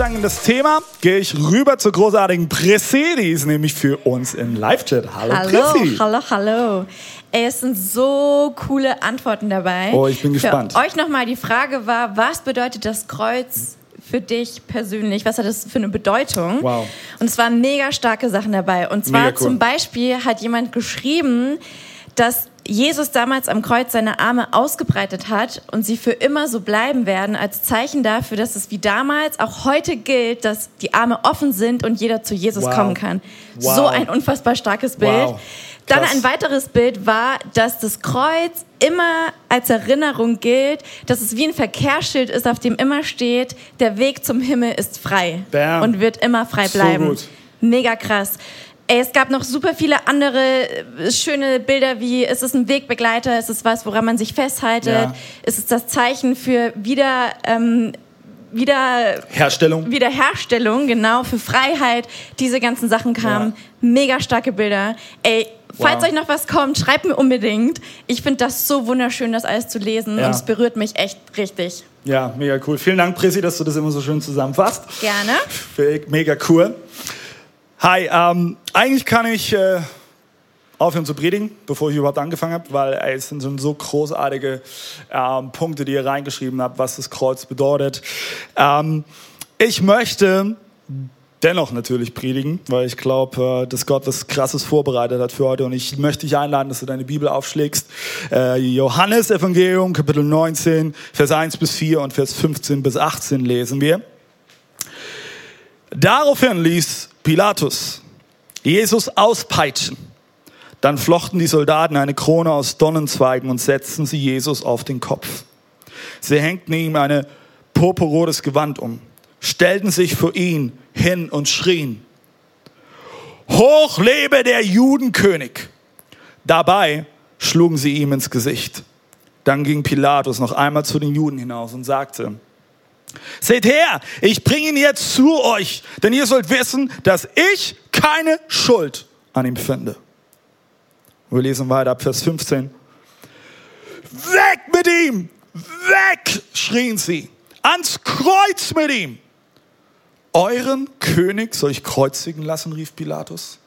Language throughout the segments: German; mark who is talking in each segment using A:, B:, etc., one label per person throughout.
A: In das Thema, gehe ich rüber zur großartigen Prissy. Die ist nämlich für uns im Live-Chat. Hallo,
B: Hallo,
A: Prissy.
B: hallo, hallo. Ey, es sind so coole Antworten dabei.
A: Oh, ich bin gespannt.
B: Für euch nochmal die Frage war, was bedeutet das Kreuz für dich persönlich? Was hat das für eine Bedeutung?
A: Wow.
B: Und es waren mega starke Sachen dabei. Und zwar
A: cool.
B: zum Beispiel hat jemand geschrieben, dass Jesus damals am Kreuz seine Arme ausgebreitet hat und sie für immer so bleiben werden, als Zeichen dafür, dass es wie damals auch heute gilt, dass die Arme offen sind und jeder zu Jesus
A: Wow.
B: kommen kann.
A: Wow.
B: So ein unfassbar starkes Bild.
A: Wow.
B: Dann ein weiteres Bild war, dass das Kreuz immer als Erinnerung gilt, dass es wie ein Verkehrsschild ist, auf dem immer steht, der Weg zum Himmel ist frei
A: Bam.
B: und wird immer frei
A: So
B: bleiben.
A: gut.
B: Mega krass. Ey, es gab noch super viele andere äh, schöne Bilder, wie es ist ein Wegbegleiter, es ist was, woran man sich festhaltet,
A: Ja.
B: es ist das Zeichen für wieder, ähm, wieder
A: Herstellung.
B: Wiederherstellung, genau, für Freiheit. Diese ganzen Sachen kamen. Mega starke Bilder. Ey, falls
A: Wow.
B: euch noch was kommt, schreibt mir unbedingt. Ich finde das so wunderschön, das alles zu lesen.
A: Ja.
B: Und es berührt mich echt richtig.
A: Ja, mega cool. Vielen Dank, Prissy, dass du das immer so schön zusammenfasst.
B: Gerne.
A: Mega cool. Hi, ähm, eigentlich kann ich äh, aufhören zu predigen, bevor ich überhaupt angefangen habe, weil ey, es sind so großartige ähm, Punkte, die ihr reingeschrieben habt, was das Kreuz bedeutet. Ähm, ich möchte dennoch natürlich predigen, weil ich glaube, äh, dass Gott was Krasses vorbereitet hat für heute. Und ich möchte dich einladen, dass du deine Bibel aufschlägst. Äh, Johannes Evangelium, Kapitel 19, Vers 1 bis 4 und Vers 15 bis 18 lesen wir. Daraufhin ließ Pilatus Jesus auspeitschen. Dann flochten die Soldaten eine Krone aus Donnenzweigen und setzten sie Jesus auf den Kopf. Sie hängten ihm eine purpurrotes Gewand um, stellten sich vor ihn hin und schrien, Hoch lebe der Judenkönig! Dabei schlugen sie ihm ins Gesicht. Dann ging Pilatus noch einmal zu den Juden hinaus und sagte, Seht her, ich bringe ihn jetzt zu euch, denn ihr sollt wissen, dass ich keine Schuld an ihm finde. Wir lesen weiter ab Vers 15. Weg mit ihm! Weg! schrien sie. Ans Kreuz mit ihm! Euren König soll ich kreuzigen lassen, rief Pilatus.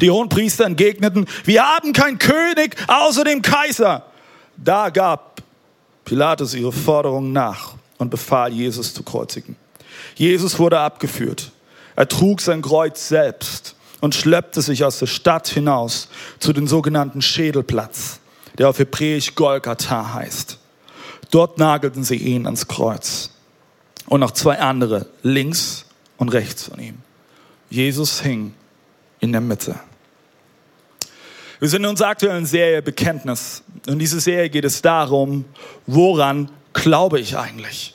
A: Die Hohenpriester entgegneten, wir haben keinen König außer dem Kaiser. Da gab Pilatus ihre Forderung nach und befahl, Jesus zu kreuzigen. Jesus wurde abgeführt. Er trug sein Kreuz selbst und schleppte sich aus der Stadt hinaus zu dem sogenannten Schädelplatz, der auf Hebräisch Golgatha heißt. Dort nagelten sie ihn ans Kreuz und noch zwei andere links und rechts von ihm. Jesus hing in der Mitte. Wir sind in unserer aktuellen Serie Bekenntnis. Und diese Serie geht es darum, woran glaube ich eigentlich?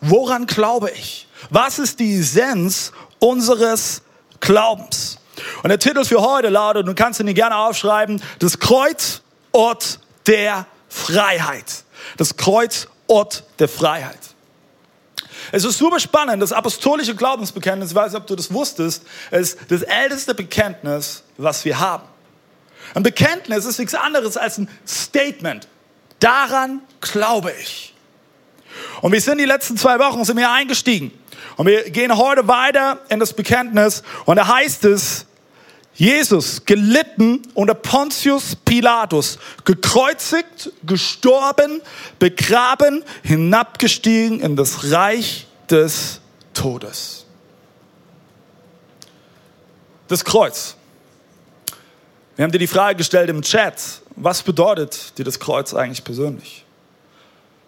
A: Woran glaube ich? Was ist die Essenz unseres Glaubens? Und der Titel für heute lautet, du kannst ihn gerne aufschreiben, das Kreuz, Ort der Freiheit. Das Kreuz, Ort der Freiheit. Es ist super spannend, das apostolische Glaubensbekenntnis, ich weiß nicht, ob du das wusstest, ist das älteste Bekenntnis, was wir haben. Ein Bekenntnis ist nichts anderes als ein Statement. Daran glaube ich. Und wir sind die letzten zwei Wochen sind wir eingestiegen. Und wir gehen heute weiter in das Bekenntnis. Und da heißt es, Jesus gelitten unter Pontius Pilatus, gekreuzigt, gestorben, begraben, hinabgestiegen in das Reich des Todes. Das Kreuz. Wir haben dir die Frage gestellt im Chat, was bedeutet dir das Kreuz eigentlich persönlich?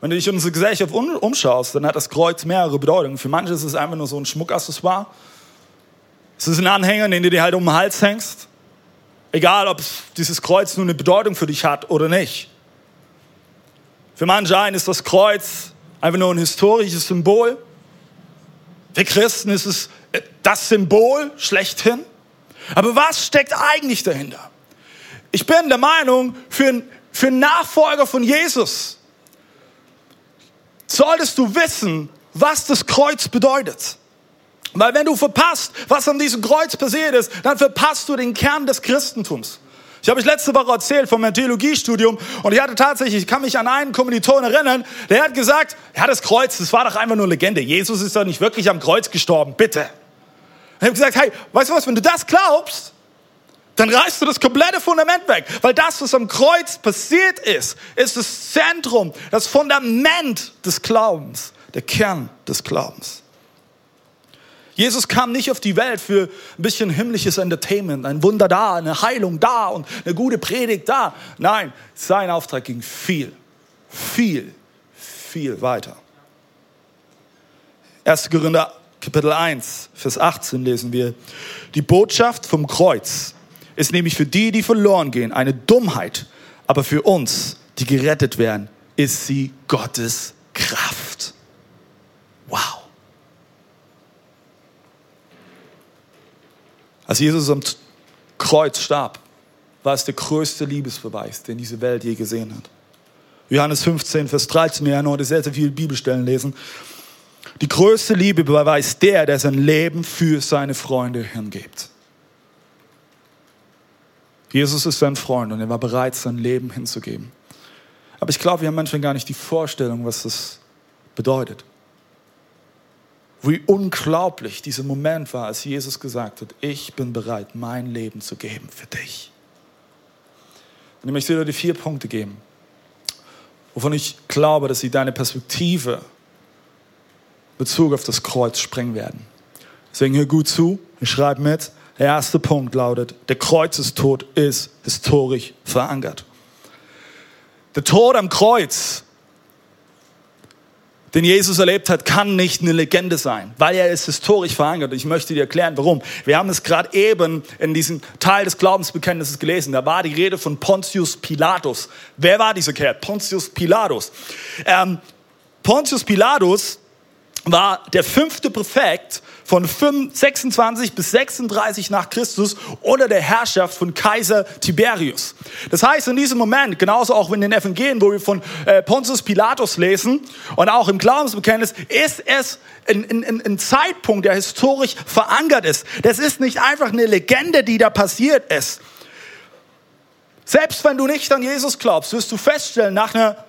A: Wenn du dich in unsere Gesellschaft um- umschaust, dann hat das Kreuz mehrere Bedeutungen. Für manche ist es einfach nur so ein Schmuckaccessoire. Es ist ein Anhänger, den du dir halt um den Hals hängst. Egal, ob dieses Kreuz nur eine Bedeutung für dich hat oder nicht. Für manche einen ist das Kreuz einfach nur ein historisches Symbol. Für Christen ist es äh, das Symbol schlechthin. Aber was steckt eigentlich dahinter? Ich bin der Meinung, für einen Nachfolger von Jesus solltest du wissen, was das Kreuz bedeutet. Weil wenn du verpasst, was an diesem Kreuz passiert ist, dann verpasst du den Kern des Christentums. Ich habe euch letzte Woche erzählt von meinem Theologiestudium und ich hatte tatsächlich, ich kann mich an einen Kommiliton erinnern, der hat gesagt, ja, das Kreuz, das war doch einfach nur Legende. Jesus ist doch nicht wirklich am Kreuz gestorben, bitte. Und ich habe gesagt, hey, weißt du was, wenn du das glaubst, dann reißt du das komplette Fundament weg. Weil das, was am Kreuz passiert ist, ist das Zentrum, das Fundament des Glaubens, der Kern des Glaubens. Jesus kam nicht auf die Welt für ein bisschen himmlisches Entertainment, ein Wunder da, eine Heilung da und eine gute Predigt da. Nein, sein Auftrag ging viel, viel, viel weiter. 1. Korinther Kapitel 1, Vers 18 lesen wir, die Botschaft vom Kreuz ist nämlich für die, die verloren gehen, eine Dummheit. Aber für uns, die gerettet werden, ist sie Gottes Kraft. Wow. Als Jesus am Kreuz starb, war es der größte Liebesbeweis, den diese Welt je gesehen hat. Johannes 15, Vers 13, wir werden heute sehr, sehr viele Bibelstellen lesen. Die größte Liebe beweist der, der sein Leben für seine Freunde hingibt. Jesus ist sein Freund und er war bereit, sein Leben hinzugeben. Aber ich glaube, wir haben manchmal gar nicht die Vorstellung, was das bedeutet. Wie unglaublich dieser Moment war, als Jesus gesagt hat, ich bin bereit, mein Leben zu geben für dich. Und ich möchte dir die vier Punkte geben, wovon ich glaube, dass sie deine Perspektive in Bezug auf das Kreuz sprengen werden. Deswegen hör gut zu, ich schreibe mit, der erste Punkt lautet, der Kreuzestod ist historisch verankert. Der Tod am Kreuz, den Jesus erlebt hat, kann nicht eine Legende sein, weil er ist historisch verankert. Ich möchte dir erklären, warum. Wir haben es gerade eben in diesem Teil des Glaubensbekenntnisses gelesen. Da war die Rede von Pontius Pilatus. Wer war dieser Kerl? Pontius Pilatus. Ähm, Pontius Pilatus war der fünfte Präfekt von 26 bis 36 nach Christus unter der Herrschaft von Kaiser Tiberius. Das heißt, in diesem Moment, genauso auch in den Evangelien, wo wir von äh, Pontius Pilatus lesen und auch im Glaubensbekenntnis, ist es ein, ein, ein Zeitpunkt, der historisch verankert ist. Das ist nicht einfach eine Legende, die da passiert ist. Selbst wenn du nicht an Jesus glaubst, wirst du feststellen, nach einer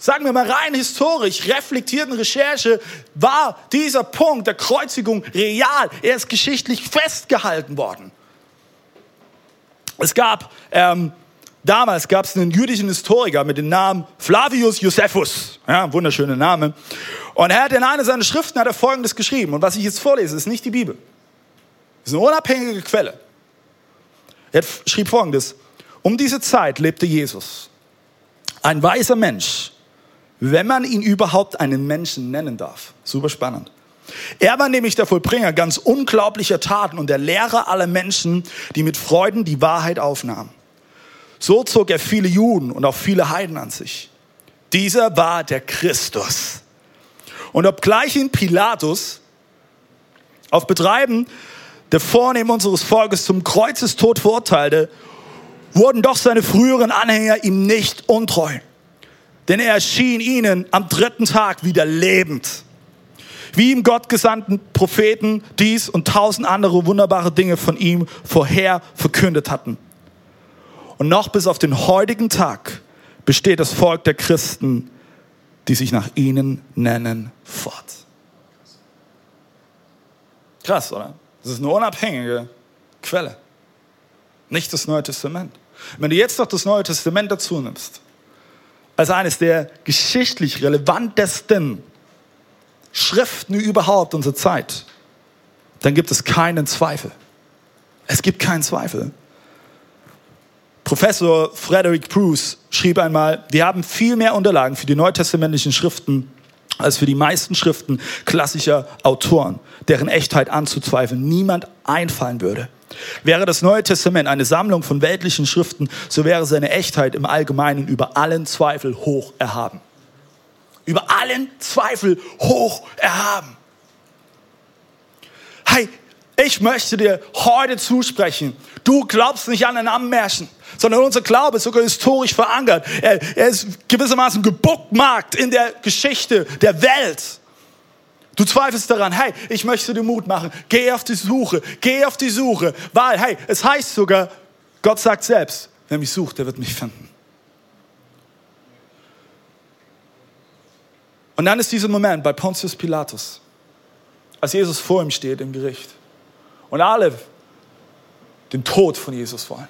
A: sagen wir mal rein historisch reflektierten Recherche, war dieser Punkt der Kreuzigung real. Er ist geschichtlich festgehalten worden. Es gab, ähm, damals gab es einen jüdischen Historiker mit dem Namen Flavius Josephus. Ja, wunderschöner Name. Und er hat in einer seiner Schriften hat er Folgendes geschrieben. Und was ich jetzt vorlese, ist nicht die Bibel. Das ist eine unabhängige Quelle. Er schrieb Folgendes. Um diese Zeit lebte Jesus. Ein weiser Mensch, wenn man ihn überhaupt einen Menschen nennen darf. Super spannend. Er war nämlich der Vollbringer ganz unglaublicher Taten und der Lehrer aller Menschen, die mit Freuden die Wahrheit aufnahmen. So zog er viele Juden und auch viele Heiden an sich. Dieser war der Christus. Und obgleich ihn Pilatus auf Betreiben der Vornehmen unseres Volkes zum Kreuzestod verurteilte, wurden doch seine früheren Anhänger ihm nicht untreu denn er erschien ihnen am dritten Tag wieder lebend. Wie ihm Gott gesandten Propheten dies und tausend andere wunderbare Dinge von ihm vorher verkündet hatten. Und noch bis auf den heutigen Tag besteht das Volk der Christen, die sich nach ihnen nennen, fort. Krass, oder? Das ist eine unabhängige Quelle. Nicht das Neue Testament. Wenn du jetzt noch das Neue Testament dazu nimmst, als eines der geschichtlich relevantesten Schriften überhaupt unserer Zeit, dann gibt es keinen Zweifel. Es gibt keinen Zweifel. Professor Frederick Bruce schrieb einmal, wir haben viel mehr Unterlagen für die neutestamentlichen Schriften als für die meisten Schriften klassischer Autoren, deren Echtheit anzuzweifeln niemand einfallen würde. Wäre das Neue Testament eine Sammlung von weltlichen Schriften, so wäre seine Echtheit im Allgemeinen über allen Zweifel hoch erhaben. Über allen Zweifel hoch erhaben. Hey, Ich möchte dir heute zusprechen, du glaubst nicht an ein Ammärchen, sondern unser Glaube ist sogar historisch verankert. Er, er ist gewissermaßen gebuckmarkt in der Geschichte der Welt. Du zweifelst daran, hey, ich möchte dir Mut machen. Geh auf die Suche, geh auf die Suche, weil, hey, es heißt sogar, Gott sagt selbst, wer mich sucht, der wird mich finden. Und dann ist dieser Moment bei Pontius Pilatus, als Jesus vor ihm steht im Gericht und alle den Tod von Jesus wollen.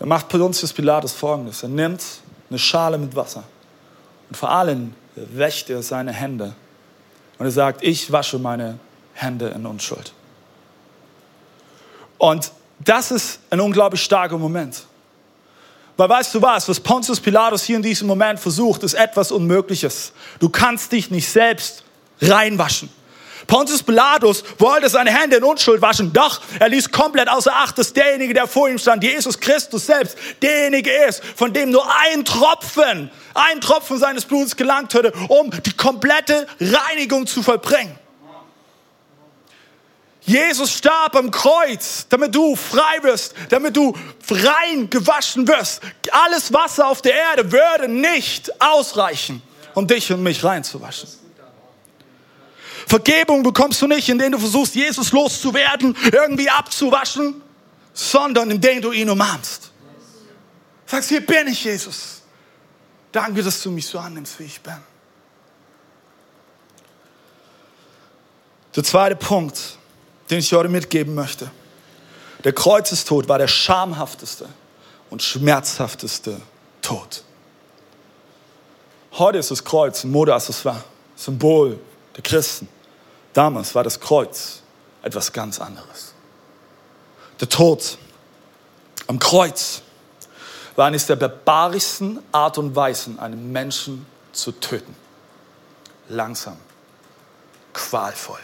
A: Dann macht Pontius Pilatus folgendes: Er nimmt eine Schale mit Wasser und vor allem wäscht er seine Hände und er sagt: Ich wasche meine Hände in Unschuld. Und das ist ein unglaublich starker Moment. Weil weißt du was, was Pontius Pilatus hier in diesem Moment versucht, ist etwas Unmögliches. Du kannst dich nicht selbst reinwaschen. Pontius Pilatus wollte seine Hände in Unschuld waschen, doch er ließ komplett außer Acht, dass derjenige, der vor ihm stand, Jesus Christus selbst, derjenige ist, von dem nur ein Tropfen, ein Tropfen seines Bluts gelangt hätte, um die komplette Reinigung zu vollbringen. Jesus starb am Kreuz, damit du frei wirst, damit du rein gewaschen wirst. Alles Wasser auf der Erde würde nicht ausreichen, um dich und mich reinzuwaschen. Vergebung bekommst du nicht, indem du versuchst, Jesus loszuwerden, irgendwie abzuwaschen, sondern indem du ihn umarmst. Sagst, hier bin ich, Jesus. Danke, dass du mich so annimmst, wie ich bin. Der zweite Punkt den ich heute mitgeben möchte. Der Kreuzestod war der schamhafteste und schmerzhafteste Tod. Heute ist das Kreuz ein Modeaccessoire, Symbol der Christen. Damals war das Kreuz etwas ganz anderes. Der Tod am Kreuz war eines der barbarischsten Art und Weisen, einen Menschen zu töten. Langsam, qualvoll.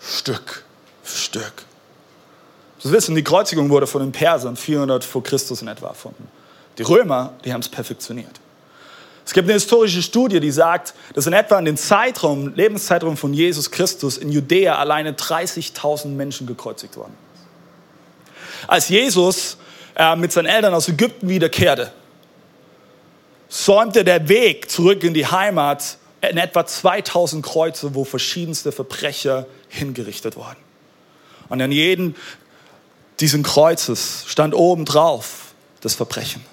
A: Stück für Stück. Sie wissen, die Kreuzigung wurde von den Persern 400 vor Christus in etwa erfunden. Die Römer, die haben es perfektioniert. Es gibt eine historische Studie, die sagt, dass in etwa in den Zeitraum, Lebenszeitraum von Jesus Christus in Judäa alleine 30.000 Menschen gekreuzigt wurden. Als Jesus äh, mit seinen Eltern aus Ägypten wiederkehrte, säumte der Weg zurück in die Heimat in etwa 2000 Kreuze, wo verschiedenste Verbrecher hingerichtet wurden. Und an jedem diesen Kreuzes stand oben drauf das Verbrechen.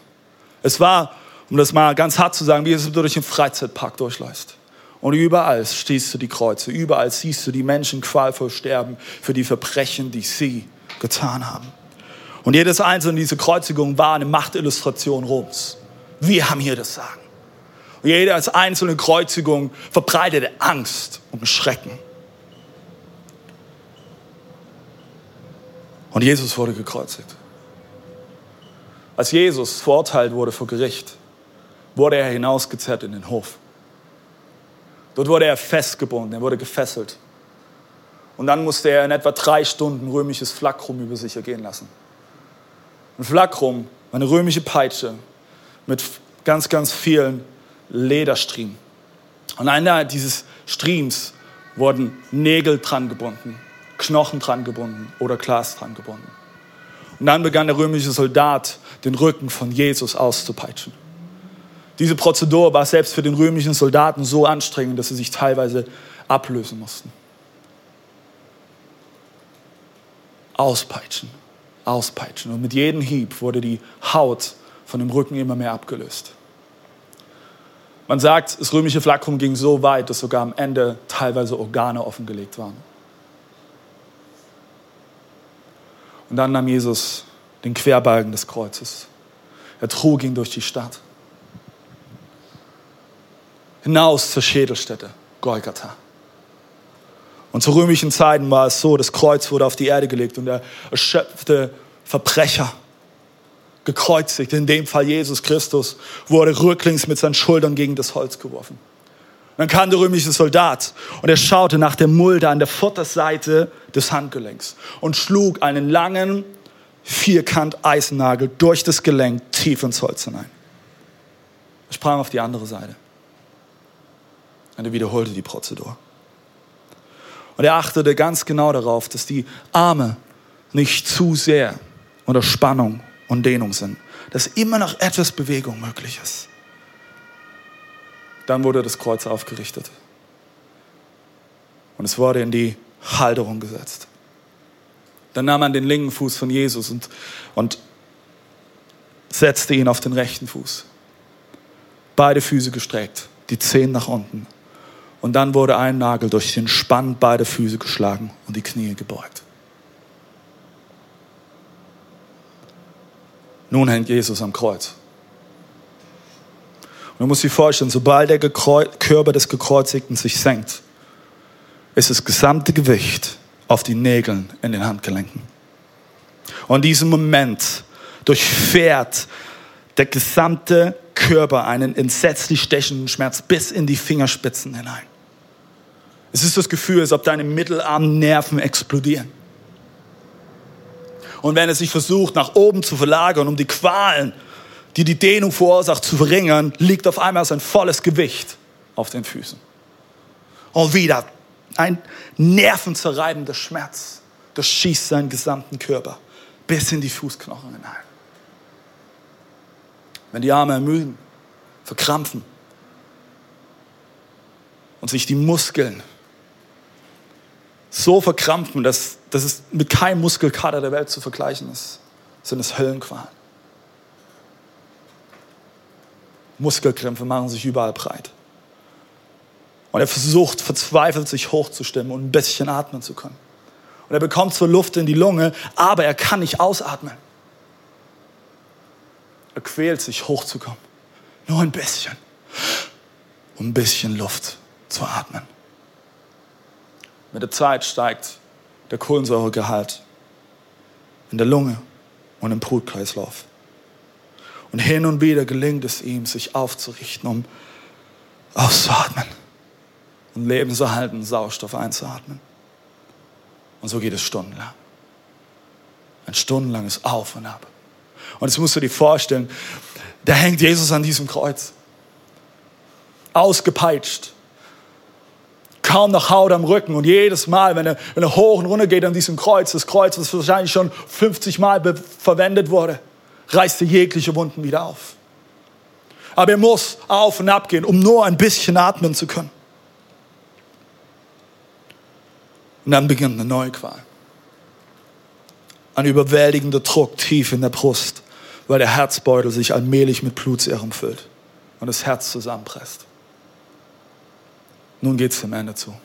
A: Es war, um das mal ganz hart zu sagen, wie es durch den Freizeitpark durchläuft. Und überall stehst du die Kreuze, überall siehst du die Menschen qualvoll sterben für die Verbrechen, die sie getan haben. Und jedes einzelne dieser Kreuzigungen war eine Machtillustration Roms. Wir haben hier das Sagen. Und jede einzelne Kreuzigung verbreitete Angst und Schrecken. Und Jesus wurde gekreuzigt. Als Jesus verurteilt wurde vor Gericht, wurde er hinausgezerrt in den Hof. Dort wurde er festgebunden, er wurde gefesselt. Und dann musste er in etwa drei Stunden römisches Flakrum über sich ergehen lassen. Ein Flakrum, eine römische Peitsche mit ganz, ganz vielen Lederstriemen. Und einer dieses Streams wurden Nägel dran gebunden, Knochen dran gebunden oder Glas dran gebunden. Und dann begann der römische Soldat, den Rücken von Jesus auszupeitschen. Diese Prozedur war selbst für den römischen Soldaten so anstrengend, dass sie sich teilweise ablösen mussten. Auspeitschen, auspeitschen. Und mit jedem Hieb wurde die Haut von dem Rücken immer mehr abgelöst. Man sagt, das römische Flakrum ging so weit, dass sogar am Ende teilweise Organe offengelegt waren. Und dann nahm Jesus den Querbalken des Kreuzes. Er trug ihn durch die Stadt. Hinaus zur Schädelstätte, Golgatha. Und zu römischen Zeiten war es so, das Kreuz wurde auf die Erde gelegt und der erschöpfte Verbrecher gekreuzigt, in dem Fall Jesus Christus, wurde rücklings mit seinen Schultern gegen das Holz geworfen. Dann kam der römische Soldat und er schaute nach der Mulde an der Vorderseite des Handgelenks und schlug einen langen Vierkant Eisennagel durch das Gelenk tief ins Holz hinein. Er sprang auf die andere Seite. Und er wiederholte die Prozedur. Und er achtete ganz genau darauf, dass die Arme nicht zu sehr unter Spannung und Dehnung sind, dass immer noch etwas Bewegung möglich ist. Dann wurde das Kreuz aufgerichtet und es wurde in die Halterung gesetzt. Dann nahm man den linken Fuß von Jesus und, und setzte ihn auf den rechten Fuß. Beide Füße gestreckt, die Zehen nach unten. Und dann wurde ein Nagel durch den Spann beide Füße geschlagen und die Knie gebeugt. Nun hängt Jesus am Kreuz. Und du musst dir vorstellen, sobald der Körper des Gekreuzigten sich senkt, ist das gesamte Gewicht auf die Nägeln in den Handgelenken. Und in diesem Moment durchfährt der gesamte Körper einen entsetzlich stechenden Schmerz bis in die Fingerspitzen hinein. Es ist das Gefühl, als ob deine mittelarmen Nerven explodieren. Und wenn er sich versucht, nach oben zu verlagern, um die Qualen, die die Dehnung verursacht, zu verringern, liegt auf einmal sein volles Gewicht auf den Füßen. Und wieder ein nervenzerreibender Schmerz durchschießt seinen gesamten Körper bis in die Fußknochen hinein. Wenn die Arme ermüden, verkrampfen und sich die Muskeln so verkrampfen, dass, dass es mit keinem Muskelkater der Welt zu vergleichen ist, sind es Höllenqualen. Muskelkrämpfe machen sich überall breit. Und er versucht verzweifelt, sich hochzustimmen und ein bisschen atmen zu können. Und er bekommt zwar Luft in die Lunge, aber er kann nicht ausatmen. Er quält sich hochzukommen. Nur ein bisschen. Um ein bisschen Luft zu atmen. Mit der Zeit steigt der Kohlensäuregehalt in der Lunge und im Brutkreislauf. Und hin und wieder gelingt es ihm, sich aufzurichten, um auszuatmen und lebenserhaltenden Sauerstoff einzuatmen. Und so geht es stundenlang. Ein stundenlanges Auf und Ab. Und jetzt musst du dir vorstellen, da hängt Jesus an diesem Kreuz. Ausgepeitscht. Kaum noch Haut am Rücken. Und jedes Mal, wenn er, wenn er hoch und runter geht an diesem Kreuz, das Kreuz, das wahrscheinlich schon 50 Mal verwendet wurde, reißt er jegliche Wunden wieder auf. Aber er muss auf und ab gehen, um nur ein bisschen atmen zu können. Und dann beginnt eine neue Qual. Ein überwältigender Druck tief in der Brust, weil der Herzbeutel sich allmählich mit Blutserum füllt und das Herz zusammenpresst. Nun geht es dem Ende zu.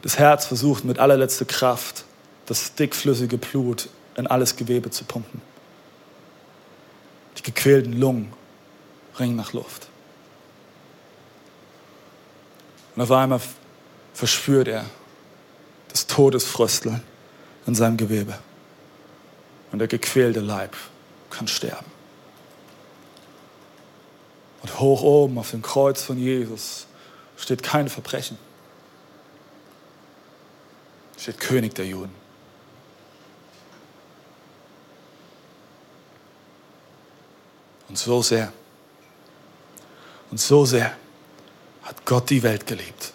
A: Das Herz versucht mit allerletzter Kraft das dickflüssige Blut in alles Gewebe zu pumpen. Die gequälten Lungen ringen nach Luft. Und auf einmal verspürt er, das Todesfrösteln in seinem Gewebe. Und der gequälte Leib kann sterben. Und hoch oben auf dem Kreuz von Jesus steht kein Verbrechen. Steht König der Juden. Und so sehr, und so sehr hat Gott die Welt geliebt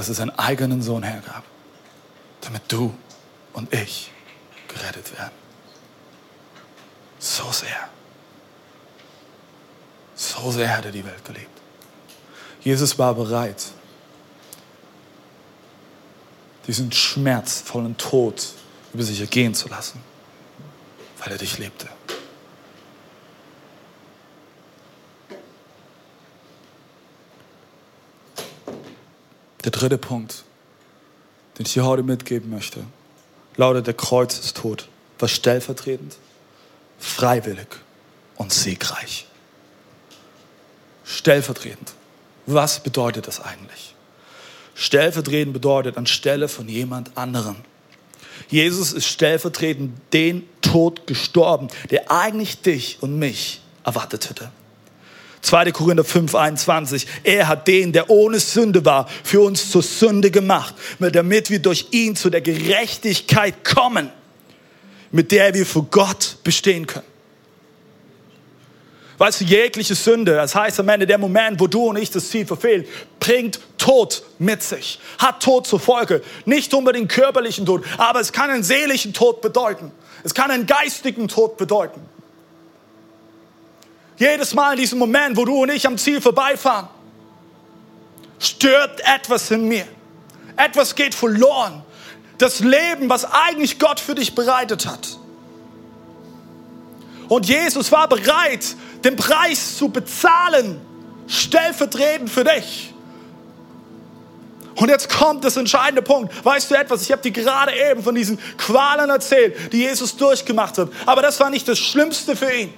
A: dass es seinen eigenen Sohn hergab, damit du und ich gerettet werden. So sehr. So sehr hat er die Welt geliebt. Jesus war bereit, diesen schmerzvollen Tod über sich ergehen zu lassen, weil er dich liebte. Der dritte Punkt, den ich dir heute mitgeben möchte, lautet, der Kreuz ist tot. Was stellvertretend, freiwillig und siegreich. Stellvertretend. Was bedeutet das eigentlich? Stellvertretend bedeutet anstelle von jemand anderem. Jesus ist stellvertretend den Tod gestorben, der eigentlich dich und mich erwartet hätte. 2. Korinther 5, 21. Er hat den, der ohne Sünde war, für uns zur Sünde gemacht, damit wir durch ihn zu der Gerechtigkeit kommen, mit der wir vor Gott bestehen können. Weißt du, jegliche Sünde, das heißt am Ende der Moment, wo du und ich das Ziel verfehlen, bringt Tod mit sich, hat Tod zur Folge. Nicht unbedingt körperlichen Tod, aber es kann einen seelischen Tod bedeuten. Es kann einen geistigen Tod bedeuten. Jedes Mal in diesem Moment, wo du und ich am Ziel vorbeifahren, stirbt etwas in mir. Etwas geht verloren. Das Leben, was eigentlich Gott für dich bereitet hat. Und Jesus war bereit, den Preis zu bezahlen, stellvertretend für dich. Und jetzt kommt das entscheidende Punkt. Weißt du etwas? Ich habe dir gerade eben von diesen Qualen erzählt, die Jesus durchgemacht hat. Aber das war nicht das Schlimmste für ihn.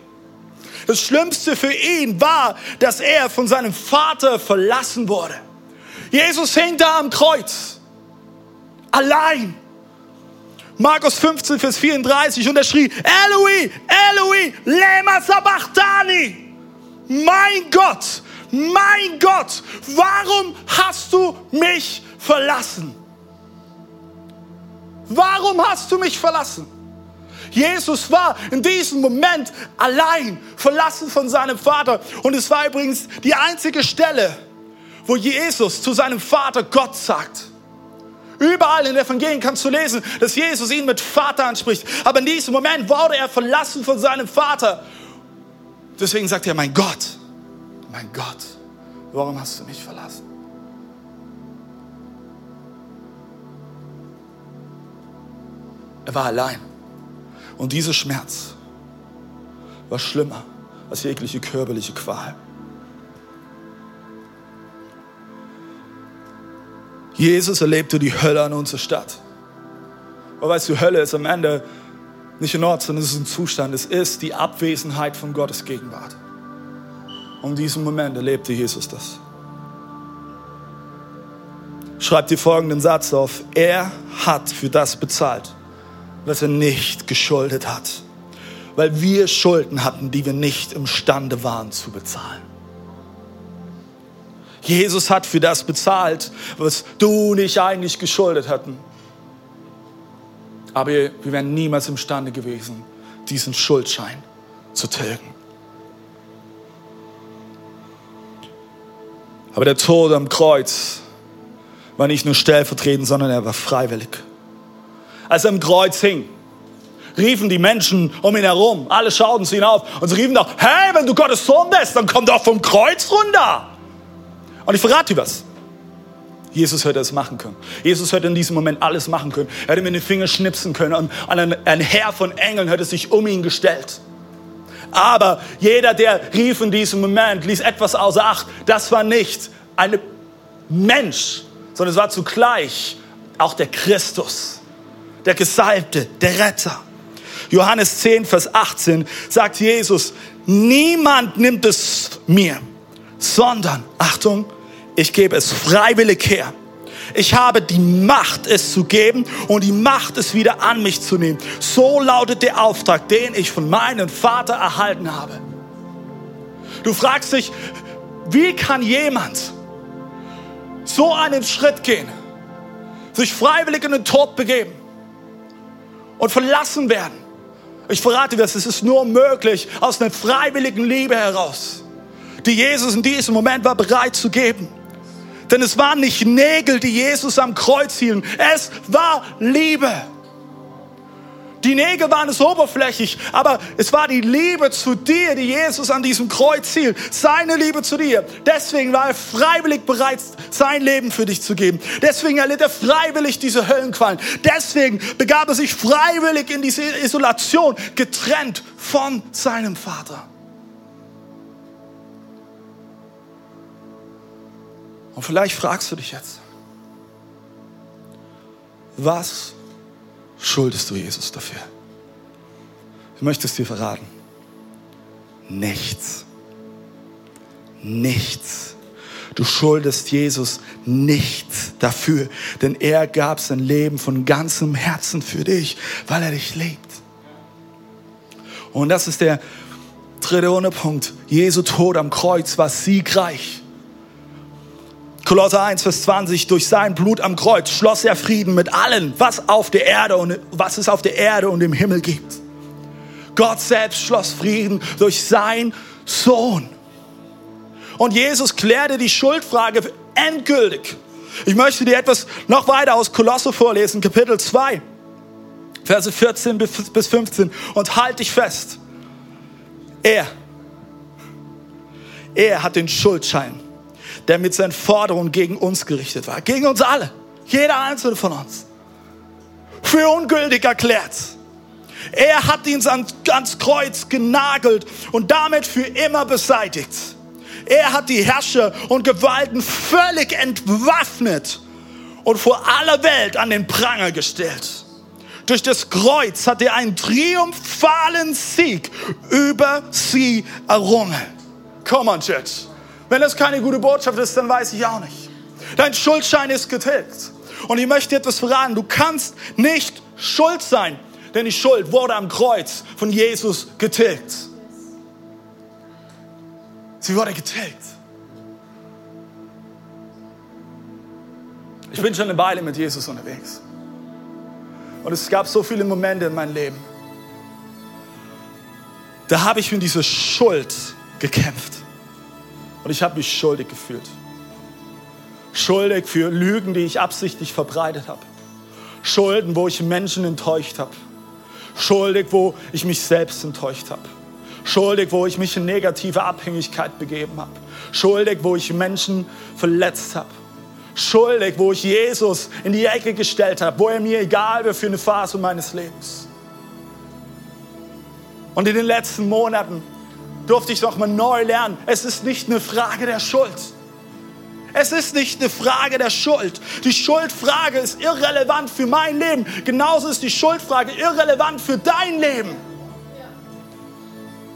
A: Das Schlimmste für ihn war, dass er von seinem Vater verlassen wurde. Jesus hing da am Kreuz. Allein. Markus 15, Vers 34. Und er schrie, Eloi, Eloi, lema sabachthani. Mein Gott, mein Gott, warum hast du mich verlassen? Warum hast du mich verlassen? Jesus war in diesem Moment allein, verlassen von seinem Vater. Und es war übrigens die einzige Stelle, wo Jesus zu seinem Vater Gott sagt. Überall in den Evangelien kannst du lesen, dass Jesus ihn mit Vater anspricht. Aber in diesem Moment wurde er verlassen von seinem Vater. Deswegen sagt er, mein Gott, mein Gott, warum hast du mich verlassen? Er war allein. Und dieser Schmerz war schlimmer als jegliche körperliche Qual. Jesus erlebte die Hölle an unserer Stadt. Aber weißt du, Hölle ist am Ende nicht ein Ort, sondern es ist ein Zustand. Es ist die Abwesenheit von Gottes Gegenwart. Und in diesem Moment erlebte Jesus das. Schreibt dir folgenden Satz auf. Er hat für das bezahlt, was er nicht geschuldet hat. Weil wir Schulden hatten, die wir nicht imstande waren zu bezahlen. Jesus hat für das bezahlt, was du und ich eigentlich geschuldet hatten. Aber wir wären niemals imstande gewesen, diesen Schuldschein zu tilgen. Aber der Tod am Kreuz war nicht nur stellvertretend, sondern er war freiwillig. Als er am Kreuz hing, riefen die Menschen um ihn herum, alle schauten zu ihm auf und sie riefen doch, hey, wenn du Gottes Sohn bist, dann komm doch vom Kreuz runter. Und ich verrate dir was. Jesus hätte es machen können. Jesus hätte in diesem Moment alles machen können. Er hätte mir den Finger schnipsen können und ein, ein Herr von Engeln hätte sich um ihn gestellt. Aber jeder, der rief in diesem Moment, ließ etwas außer Acht. Das war nicht ein Mensch, sondern es war zugleich auch der Christus, der Gesalbte, der Retter. Johannes 10, Vers 18 sagt Jesus, niemand nimmt es mir sondern, Achtung, ich gebe es freiwillig her. Ich habe die Macht, es zu geben und die Macht, es wieder an mich zu nehmen. So lautet der Auftrag, den ich von meinem Vater erhalten habe. Du fragst dich, wie kann jemand so einen Schritt gehen, sich freiwillig in den Tod begeben und verlassen werden? Ich verrate das, es ist nur möglich aus einer freiwilligen Liebe heraus die Jesus in diesem Moment war bereit zu geben. Denn es waren nicht Nägel, die Jesus am Kreuz hielten. Es war Liebe. Die Nägel waren es oberflächlich, aber es war die Liebe zu dir, die Jesus an diesem Kreuz hielt. Seine Liebe zu dir. Deswegen war er freiwillig bereit, sein Leben für dich zu geben. Deswegen erlitt er freiwillig diese Höllenqualen. Deswegen begab er sich freiwillig in diese Isolation, getrennt von seinem Vater. Und vielleicht fragst du dich jetzt, was schuldest du Jesus dafür? Ich möchte es dir verraten. Nichts. Nichts. Du schuldest Jesus nichts dafür, denn er gab sein Leben von ganzem Herzen für dich, weil er dich liebt. Und das ist der dritte Unterpunkt. Jesu Tod am Kreuz war siegreich. Kolosser 1, Vers 20, durch sein Blut am Kreuz schloss er Frieden mit allen, was auf der Erde und was es auf der Erde und im Himmel gibt. Gott selbst schloss Frieden durch sein Sohn. Und Jesus klärte die Schuldfrage endgültig. Ich möchte dir etwas noch weiter aus Kolosse vorlesen, Kapitel 2, Verse 14 bis 15. Und halt dich fest. Er, er hat den Schuldschein, der mit seinen Forderungen gegen uns gerichtet war, gegen uns alle, jeder einzelne von uns, für ungültig erklärt. Er hat ihn ans Kreuz genagelt und damit für immer beseitigt. Er hat die Herrscher und Gewalten völlig entwaffnet und vor aller Welt an den Pranger gestellt. Durch das Kreuz hat er einen triumphalen Sieg über sie errungen. Come on, Church. Wenn das keine gute Botschaft ist, dann weiß ich auch nicht. Dein Schuldschein ist getilgt. Und ich möchte dir etwas verraten. Du kannst nicht schuld sein, denn die Schuld wurde am Kreuz von Jesus getilgt. Sie wurde getilgt. Ich bin schon eine Weile mit Jesus unterwegs. Und es gab so viele Momente in meinem Leben. Da habe ich mit dieser Schuld gekämpft. Und ich habe mich schuldig gefühlt. Schuldig für Lügen, die ich absichtlich verbreitet habe. Schulden, wo ich Menschen enttäuscht habe. Schuldig, wo ich mich selbst enttäuscht habe. Schuldig, wo ich mich in negative Abhängigkeit begeben habe. Schuldig, wo ich Menschen verletzt habe. Schuldig, wo ich Jesus in die Ecke gestellt habe, wo er mir egal war für eine Phase meines Lebens. Und in den letzten Monaten durfte ich noch mal neu lernen, es ist nicht eine Frage der Schuld. Es ist nicht eine Frage der Schuld. Die Schuldfrage ist irrelevant für mein Leben. Genauso ist die Schuldfrage irrelevant für dein Leben.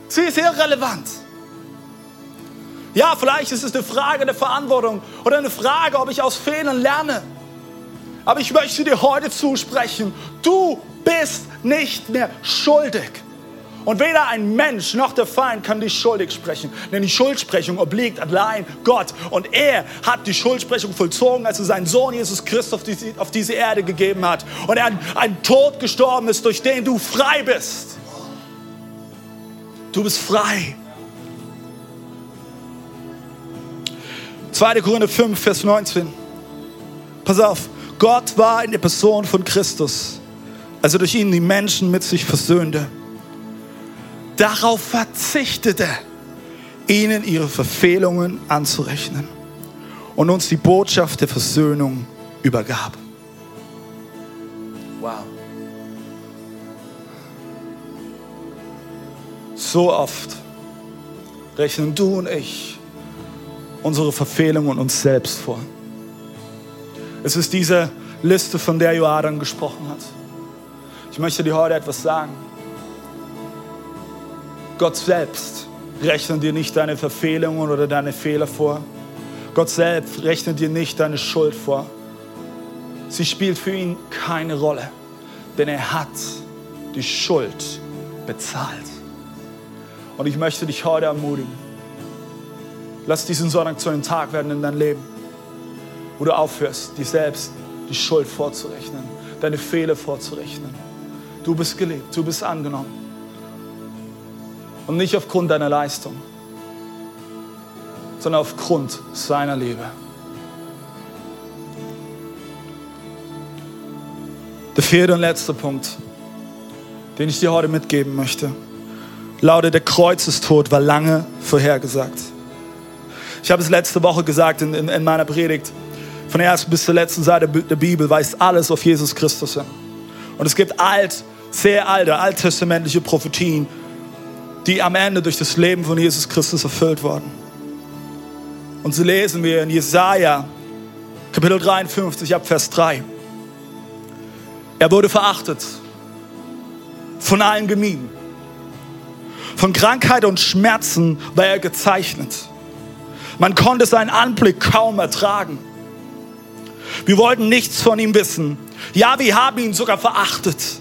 A: Sie ist irrelevant. Ja, vielleicht ist es eine Frage der Verantwortung oder eine Frage, ob ich aus Fehlern lerne. Aber ich möchte dir heute zusprechen, du bist nicht mehr schuldig. Und weder ein Mensch noch der Feind kann dich schuldig sprechen. Denn die Schuldsprechung obliegt allein Gott. Und er hat die Schuldsprechung vollzogen, als er seinen Sohn Jesus Christus auf, die, auf diese Erde gegeben hat. Und er ein Tod gestorben ist, durch den du frei bist. Du bist frei. 2. Korinther 5, Vers 19. Pass auf, Gott war in der Person von Christus, als er durch ihn die Menschen mit sich versöhnte darauf verzichtete, ihnen ihre Verfehlungen anzurechnen und uns die Botschaft der Versöhnung übergab. Wow. So oft rechnen du und ich unsere Verfehlungen uns selbst vor. Es ist diese Liste, von der Joadan gesprochen hat. Ich möchte dir heute etwas sagen. Gott selbst rechnet dir nicht deine Verfehlungen oder deine Fehler vor. Gott selbst rechnet dir nicht deine Schuld vor. Sie spielt für ihn keine Rolle, denn er hat die Schuld bezahlt. Und ich möchte dich heute ermutigen. Lass diesen Sonntag zu einem Tag werden in deinem Leben, wo du aufhörst, dir selbst die Schuld vorzurechnen, deine Fehler vorzurechnen. Du bist geliebt, du bist angenommen. Und nicht aufgrund deiner Leistung, sondern aufgrund seiner Liebe. Der vierte und letzte Punkt, den ich dir heute mitgeben möchte, lautet, der Kreuzestod war lange vorhergesagt. Ich habe es letzte Woche gesagt in, in, in meiner Predigt. Von der ersten bis zur letzten Seite der Bibel weist alles auf Jesus Christus hin. Und es gibt alt, sehr alte, alttestamentliche Prophetien die am Ende durch das Leben von Jesus Christus erfüllt wurden. Und so lesen wir in Jesaja, Kapitel 53, ab Vers 3. Er wurde verachtet, von allen gemieden. Von Krankheit und Schmerzen war er gezeichnet. Man konnte seinen Anblick kaum ertragen. Wir wollten nichts von ihm wissen. Ja, wir haben ihn sogar verachtet.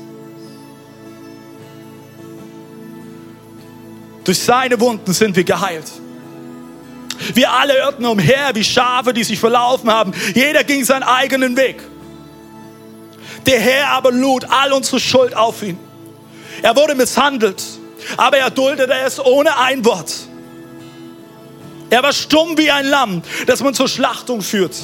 A: Durch seine Wunden sind wir geheilt. Wir alle irrten umher wie Schafe, die sich verlaufen haben. Jeder ging seinen eigenen Weg. Der Herr aber lud all unsere Schuld auf ihn. Er wurde misshandelt, aber er duldete es ohne ein Wort. Er war stumm wie ein Lamm, das man zur Schlachtung führt.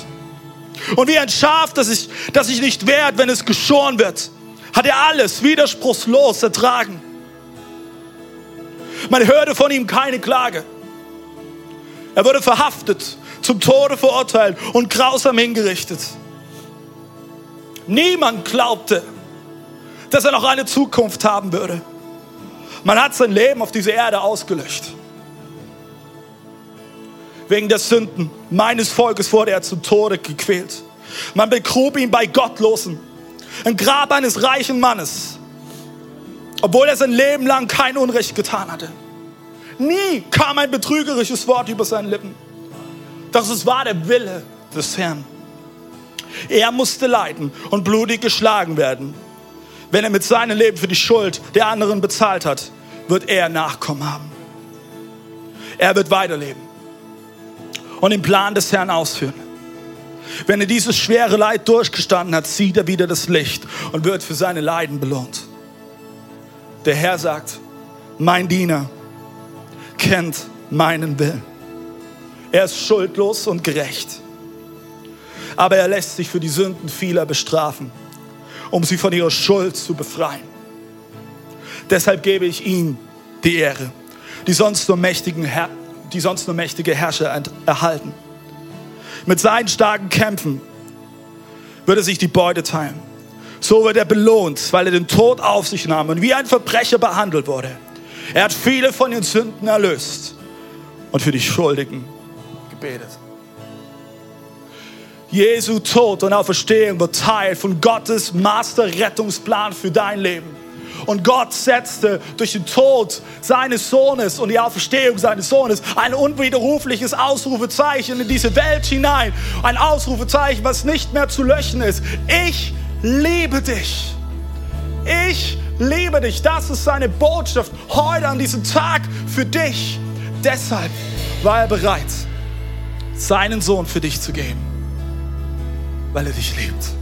A: Und wie ein Schaf, das sich, das sich nicht wehrt, wenn es geschoren wird, hat er alles widerspruchslos ertragen. Man hörte von ihm keine Klage. Er wurde verhaftet, zum Tode verurteilt und grausam hingerichtet. Niemand glaubte, dass er noch eine Zukunft haben würde. Man hat sein Leben auf dieser Erde ausgelöscht. Wegen der Sünden meines Volkes wurde er zum Tode gequält. Man begrub ihn bei Gottlosen. Ein Grab eines reichen Mannes. Obwohl er sein Leben lang kein Unrecht getan hatte. Nie kam ein betrügerisches Wort über seine Lippen. Doch es war der Wille des Herrn. Er musste leiden und blutig geschlagen werden. Wenn er mit seinem Leben für die Schuld der anderen bezahlt hat, wird er Nachkommen haben. Er wird weiterleben und den Plan des Herrn ausführen. Wenn er dieses schwere Leid durchgestanden hat, sieht er wieder das Licht und wird für seine Leiden belohnt. Der Herr sagt, mein Diener kennt meinen Willen. Er ist schuldlos und gerecht. Aber er lässt sich für die Sünden vieler bestrafen, um sie von ihrer Schuld zu befreien. Deshalb gebe ich ihm die Ehre, die sonst nur, mächtigen Herr, die sonst nur mächtige Herrscher erhalten. Mit seinen starken Kämpfen wird er sich die Beute teilen. So wird er belohnt, weil er den Tod auf sich nahm und wie ein Verbrecher behandelt wurde. Er hat viele von den Sünden erlöst und für die Schuldigen gebetet. Jesu Tod und Auferstehung wird Teil von Gottes Masterrettungsplan für dein Leben. Und Gott setzte durch den Tod seines Sohnes und die Auferstehung seines Sohnes ein unwiderrufliches Ausrufezeichen in diese Welt hinein. Ein Ausrufezeichen, was nicht mehr zu löschen ist. Ich liebe dich. Ich liebe dich. Das ist seine Botschaft heute an diesem Tag für dich. Deshalb war er bereit, seinen Sohn für dich zu geben, weil er dich liebt.